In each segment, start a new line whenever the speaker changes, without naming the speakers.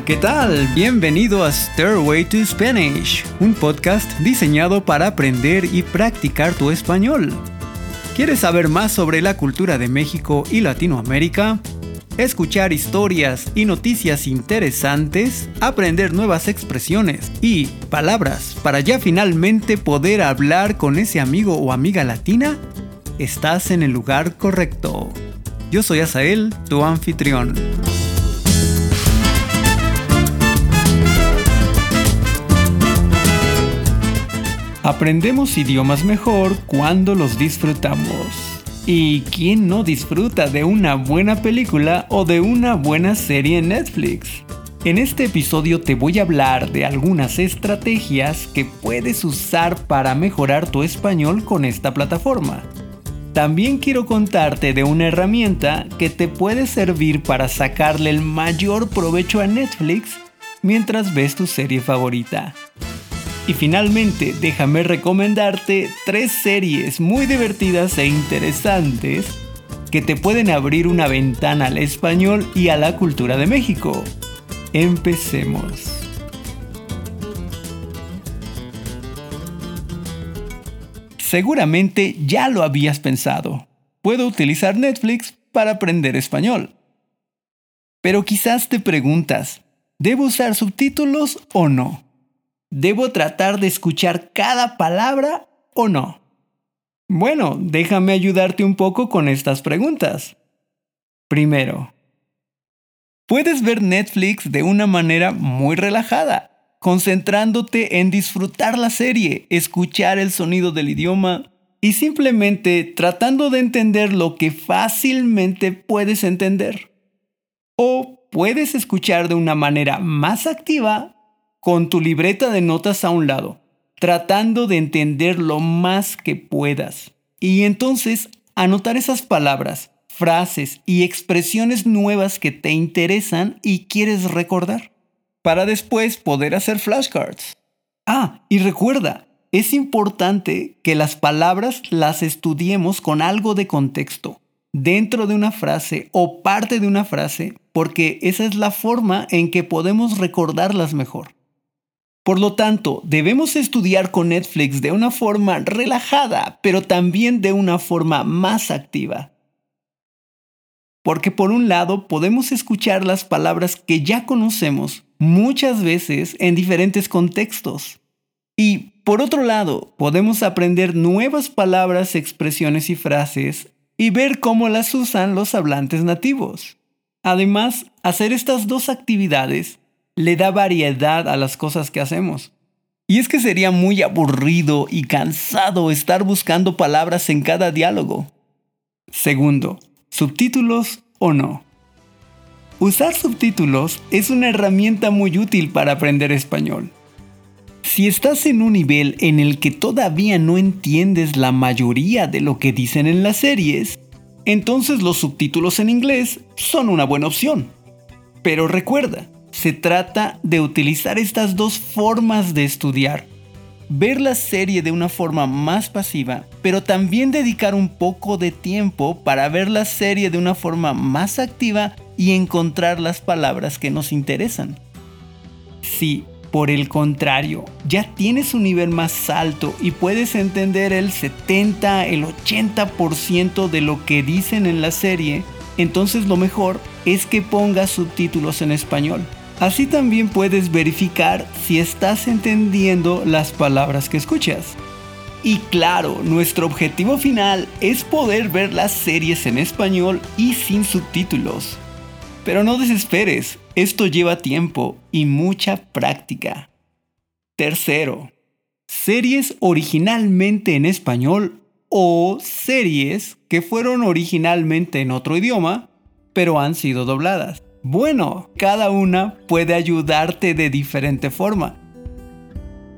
¿qué tal? Bienvenido a Stairway to Spanish, un podcast diseñado para aprender y practicar tu español. ¿Quieres saber más sobre la cultura de México y Latinoamérica? Escuchar historias y noticias interesantes, aprender nuevas expresiones y palabras para ya finalmente poder hablar con ese amigo o amiga latina? Estás en el lugar correcto. Yo soy Asael, tu anfitrión. Aprendemos idiomas mejor cuando los disfrutamos. ¿Y quién no disfruta de una buena película o de una buena serie en Netflix? En este episodio te voy a hablar de algunas estrategias que puedes usar para mejorar tu español con esta plataforma. También quiero contarte de una herramienta que te puede servir para sacarle el mayor provecho a Netflix mientras ves tu serie favorita. Y finalmente, déjame recomendarte tres series muy divertidas e interesantes que te pueden abrir una ventana al español y a la cultura de México. Empecemos. Seguramente ya lo habías pensado. Puedo utilizar Netflix para aprender español. Pero quizás te preguntas, ¿debo usar subtítulos o no? ¿Debo tratar de escuchar cada palabra o no? Bueno, déjame ayudarte un poco con estas preguntas. Primero, puedes ver Netflix de una manera muy relajada, concentrándote en disfrutar la serie, escuchar el sonido del idioma y simplemente tratando de entender lo que fácilmente puedes entender. O puedes escuchar de una manera más activa con tu libreta de notas a un lado, tratando de entender lo más que puedas. Y entonces anotar esas palabras, frases y expresiones nuevas que te interesan y quieres recordar, para después poder hacer flashcards. Ah, y recuerda, es importante que las palabras las estudiemos con algo de contexto, dentro de una frase o parte de una frase, porque esa es la forma en que podemos recordarlas mejor. Por lo tanto, debemos estudiar con Netflix de una forma relajada, pero también de una forma más activa. Porque por un lado podemos escuchar las palabras que ya conocemos muchas veces en diferentes contextos. Y por otro lado, podemos aprender nuevas palabras, expresiones y frases y ver cómo las usan los hablantes nativos. Además, hacer estas dos actividades le da variedad a las cosas que hacemos. Y es que sería muy aburrido y cansado estar buscando palabras en cada diálogo. Segundo, subtítulos o no. Usar subtítulos es una herramienta muy útil para aprender español. Si estás en un nivel en el que todavía no entiendes la mayoría de lo que dicen en las series, entonces los subtítulos en inglés son una buena opción. Pero recuerda, se trata de utilizar estas dos formas de estudiar. Ver la serie de una forma más pasiva, pero también dedicar un poco de tiempo para ver la serie de una forma más activa y encontrar las palabras que nos interesan. Si, por el contrario, ya tienes un nivel más alto y puedes entender el 70, el 80% de lo que dicen en la serie, entonces lo mejor es que pongas subtítulos en español. Así también puedes verificar si estás entendiendo las palabras que escuchas. Y claro, nuestro objetivo final es poder ver las series en español y sin subtítulos. Pero no desesperes, esto lleva tiempo y mucha práctica. Tercero, series originalmente en español o series que fueron originalmente en otro idioma, pero han sido dobladas. Bueno, cada una puede ayudarte de diferente forma.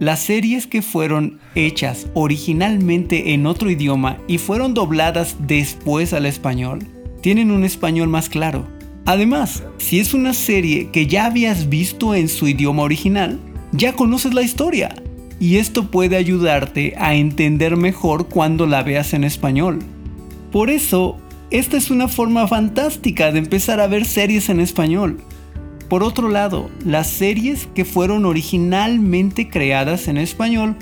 Las series que fueron hechas originalmente en otro idioma y fueron dobladas después al español, tienen un español más claro. Además, si es una serie que ya habías visto en su idioma original, ya conoces la historia. Y esto puede ayudarte a entender mejor cuando la veas en español. Por eso, esta es una forma fantástica de empezar a ver series en español. Por otro lado, las series que fueron originalmente creadas en español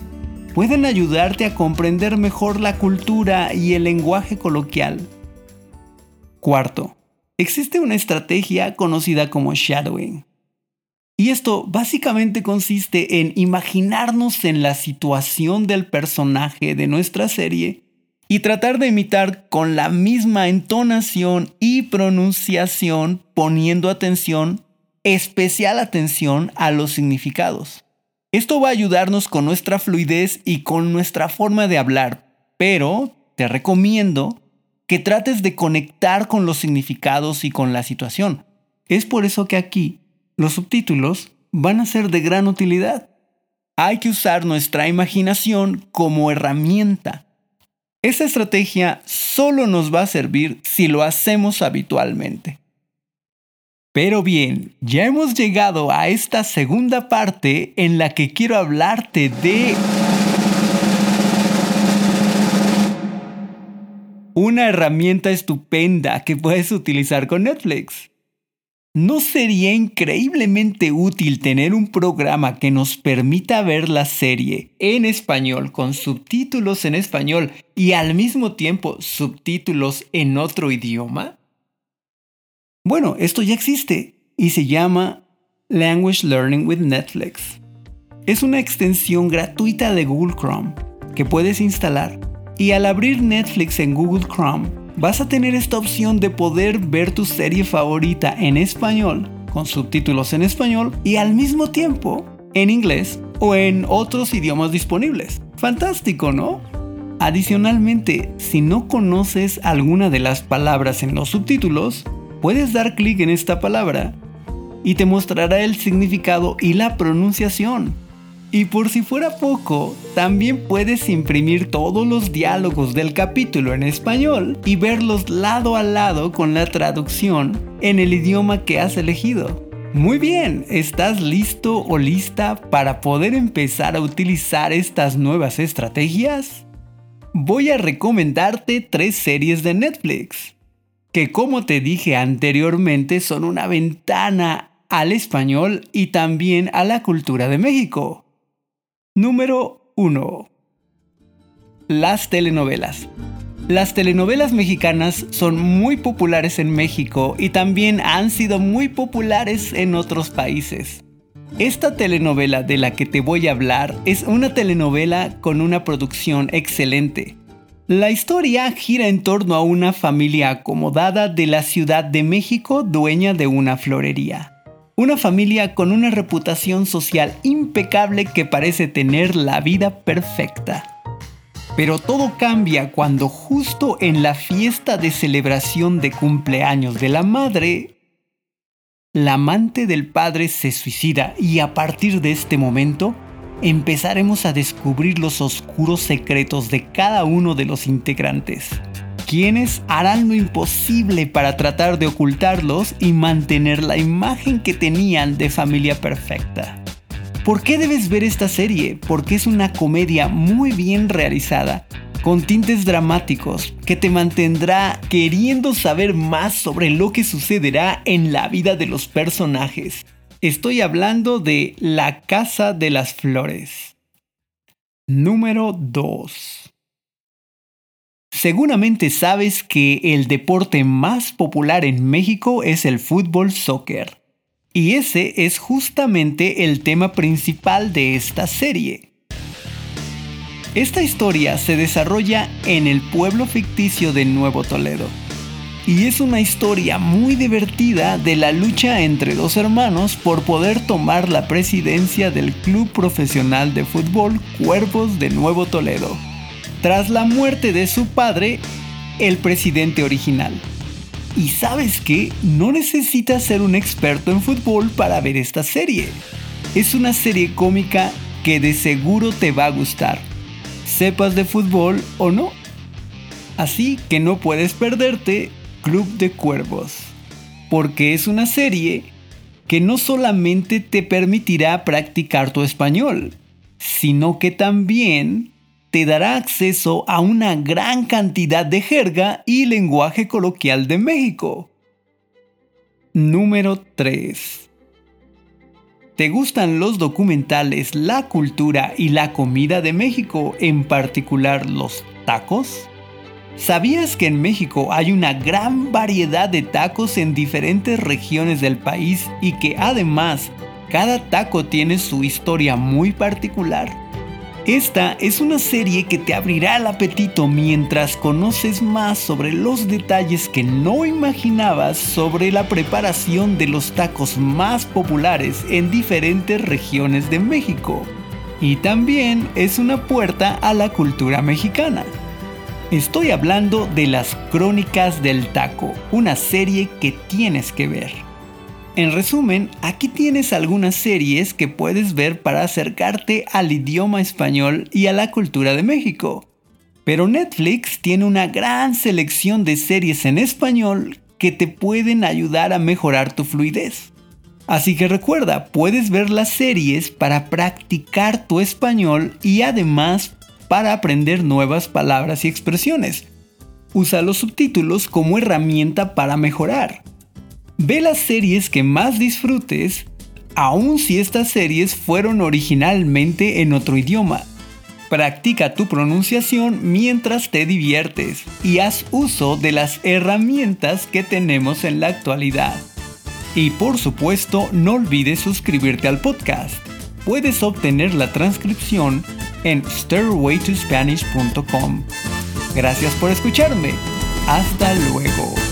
pueden ayudarte a comprender mejor la cultura y el lenguaje coloquial. Cuarto, existe una estrategia conocida como shadowing. Y esto básicamente consiste en imaginarnos en la situación del personaje de nuestra serie y tratar de imitar con la misma entonación y pronunciación poniendo atención, especial atención a los significados. Esto va a ayudarnos con nuestra fluidez y con nuestra forma de hablar, pero te recomiendo que trates de conectar con los significados y con la situación. Es por eso que aquí los subtítulos van a ser de gran utilidad. Hay que usar nuestra imaginación como herramienta esa estrategia solo nos va a servir si lo hacemos habitualmente. Pero bien, ya hemos llegado a esta segunda parte en la que quiero hablarte de... Una herramienta estupenda que puedes utilizar con Netflix. ¿No sería increíblemente útil tener un programa que nos permita ver la serie en español con subtítulos en español y al mismo tiempo subtítulos en otro idioma? Bueno, esto ya existe y se llama Language Learning with Netflix. Es una extensión gratuita de Google Chrome que puedes instalar y al abrir Netflix en Google Chrome vas a tener esta opción de poder ver tu serie favorita en español, con subtítulos en español y al mismo tiempo en inglés o en otros idiomas disponibles. Fantástico, ¿no? Adicionalmente, si no conoces alguna de las palabras en los subtítulos, puedes dar clic en esta palabra y te mostrará el significado y la pronunciación. Y por si fuera poco, también puedes imprimir todos los diálogos del capítulo en español y verlos lado a lado con la traducción en el idioma que has elegido. Muy bien, ¿estás listo o lista para poder empezar a utilizar estas nuevas estrategias? Voy a recomendarte tres series de Netflix, que como te dije anteriormente son una ventana al español y también a la cultura de México. Número 1. Las telenovelas. Las telenovelas mexicanas son muy populares en México y también han sido muy populares en otros países. Esta telenovela de la que te voy a hablar es una telenovela con una producción excelente. La historia gira en torno a una familia acomodada de la Ciudad de México dueña de una florería. Una familia con una reputación social impecable que parece tener la vida perfecta. Pero todo cambia cuando justo en la fiesta de celebración de cumpleaños de la madre, la amante del padre se suicida y a partir de este momento empezaremos a descubrir los oscuros secretos de cada uno de los integrantes quienes harán lo imposible para tratar de ocultarlos y mantener la imagen que tenían de familia perfecta. ¿Por qué debes ver esta serie? Porque es una comedia muy bien realizada, con tintes dramáticos, que te mantendrá queriendo saber más sobre lo que sucederá en la vida de los personajes. Estoy hablando de La Casa de las Flores. Número 2. Seguramente sabes que el deporte más popular en México es el fútbol soccer. Y ese es justamente el tema principal de esta serie. Esta historia se desarrolla en el pueblo ficticio de Nuevo Toledo. Y es una historia muy divertida de la lucha entre dos hermanos por poder tomar la presidencia del Club Profesional de Fútbol Cuervos de Nuevo Toledo tras la muerte de su padre, el presidente original. Y sabes que no necesitas ser un experto en fútbol para ver esta serie. Es una serie cómica que de seguro te va a gustar, sepas de fútbol o no. Así que no puedes perderte Club de Cuervos, porque es una serie que no solamente te permitirá practicar tu español, sino que también te dará acceso a una gran cantidad de jerga y lenguaje coloquial de México. Número 3. ¿Te gustan los documentales, la cultura y la comida de México, en particular los tacos? ¿Sabías que en México hay una gran variedad de tacos en diferentes regiones del país y que además cada taco tiene su historia muy particular? Esta es una serie que te abrirá el apetito mientras conoces más sobre los detalles que no imaginabas sobre la preparación de los tacos más populares en diferentes regiones de México. Y también es una puerta a la cultura mexicana. Estoy hablando de las Crónicas del Taco, una serie que tienes que ver. En resumen, aquí tienes algunas series que puedes ver para acercarte al idioma español y a la cultura de México. Pero Netflix tiene una gran selección de series en español que te pueden ayudar a mejorar tu fluidez. Así que recuerda, puedes ver las series para practicar tu español y además para aprender nuevas palabras y expresiones. Usa los subtítulos como herramienta para mejorar. Ve las series que más disfrutes, aun si estas series fueron originalmente en otro idioma. Practica tu pronunciación mientras te diviertes y haz uso de las herramientas que tenemos en la actualidad. Y por supuesto, no olvides suscribirte al podcast. Puedes obtener la transcripción en stairwaytospanish.com. Gracias por escucharme. Hasta luego.